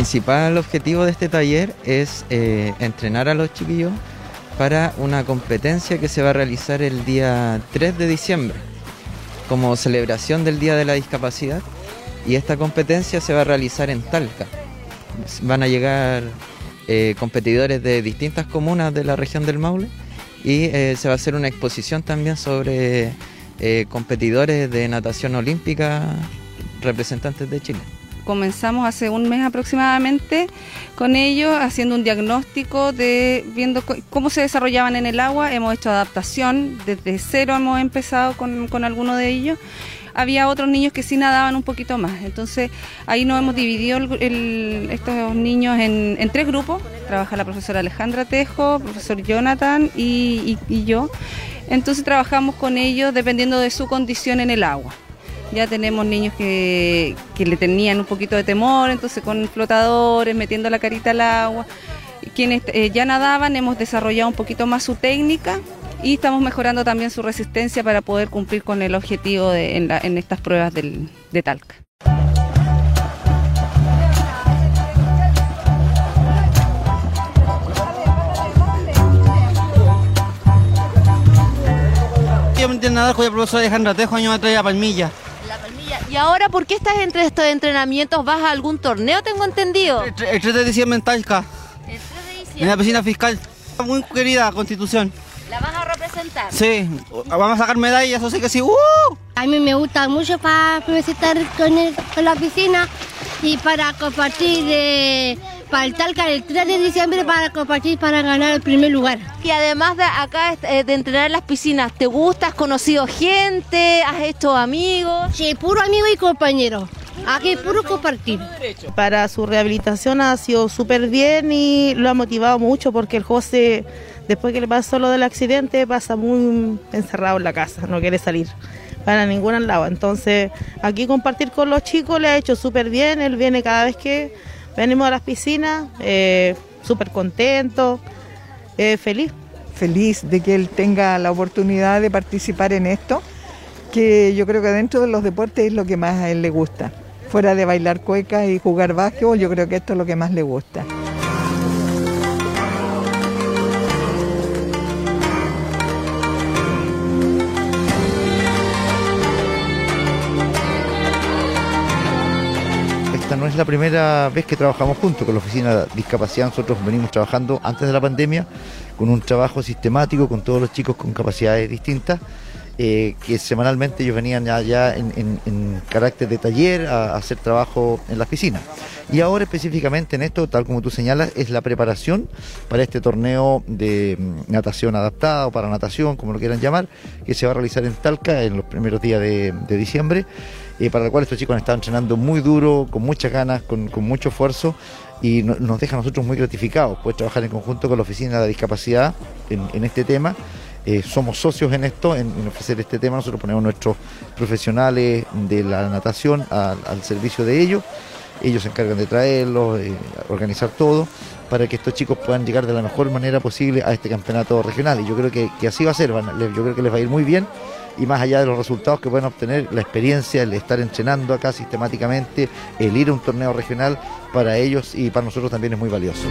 principal objetivo de este taller es eh, entrenar a los chiquillos para una competencia que se va a realizar el día 3 de diciembre como celebración del Día de la Discapacidad y esta competencia se va a realizar en Talca. Van a llegar eh, competidores de distintas comunas de la región del Maule y eh, se va a hacer una exposición también sobre competidores de natación olímpica representantes de Chile. Comenzamos hace un mes aproximadamente con ellos haciendo un diagnóstico de viendo cómo se desarrollaban en el agua. Hemos hecho adaptación, desde cero hemos empezado con, con algunos de ellos había otros niños que sí nadaban un poquito más. Entonces ahí nos hemos dividido estos niños en, tres grupos. Trabaja la profesora Alejandra Tejo, profesor Jonathan y, yo. Entonces trabajamos con ellos dependiendo de su condición en el agua. Ya tenemos niños que, le tenían un poquito de temor, entonces con flotadores, metiendo la carita al agua. Quienes eh, ya nadaban hemos desarrollado un poquito más su técnica y estamos mejorando también su resistencia para poder cumplir con el objetivo en, estas pruebas de Talca. Yo me entiendo nada con el profesor Alejandro Tejo, año me trae a Palmilla. ¿Y ahora por qué estás entre estos entrenamientos? ¿Vas a algún torneo, tengo entendido? El, 3 de diciembre en Talca. El 3 de diciembre. En la piscina fiscal. Muy querida Constitución. ¿La vas a representar? Sí, vamos a sacar medallas, así que sí. ¡uh! A mí me gusta mucho para visitar con, la piscina y para compartir eh, para el Talca el 3 de diciembre para compartir para ganar el primer lugar. Y además de acá eh, de entrenar en las piscinas, ¿te gusta? ¿Has conocido gente? ¿Has hecho amigos? Sí, puro amigo y compañero. Aquí puro compartir. Para su rehabilitación ha sido súper bien y lo ha motivado mucho porque el José Después que le pasó lo del accidente, pasa muy encerrado en la casa, no quiere salir para ningún lado. Entonces, aquí compartir con los chicos le ha hecho súper bien. Él viene cada vez que venimos a las piscinas, eh, súper contento, eh, feliz. Feliz de que él tenga la oportunidad de participar en esto, que yo creo que dentro de los deportes es lo que más a él le gusta. Fuera de bailar cueca y jugar básquetbol, yo creo que esto es lo que más le gusta. La primera vez que trabajamos juntos con la Oficina de Discapacidad. Nosotros venimos trabajando antes de la pandemia con un trabajo sistemático con todos los chicos con capacidades distintas. Eh, que semanalmente ellos venían ya, en, carácter de taller a, hacer trabajo en la oficina. Y ahora específicamente en esto, tal como tú señalas, es la preparación para este torneo de mm, natación adaptada o para natación, como lo quieran llamar, que se va a realizar en Talca en los primeros días de, diciembre, eh, para el cual estos chicos han estado entrenando muy duro, con muchas ganas, con, mucho esfuerzo y nos deja a nosotros muy gratificados, pues trabajar en conjunto con la Oficina de Discapacidad en este tema eh, somos socios en esto, en, ofrecer este tema. Nosotros ponemos nuestros profesionales de la natación al servicio de ellos. Ellos se encargan de traerlos, organizar todo, para que estos chicos puedan llegar de la mejor manera posible a este campeonato regional. Y yo creo que, así va a ser, yo creo que les va a ir muy bien. Y más allá de los resultados que pueden obtener, la experiencia, el estar entrenando acá sistemáticamente, el ir a un torneo regional, para ellos y para nosotros también es muy valioso.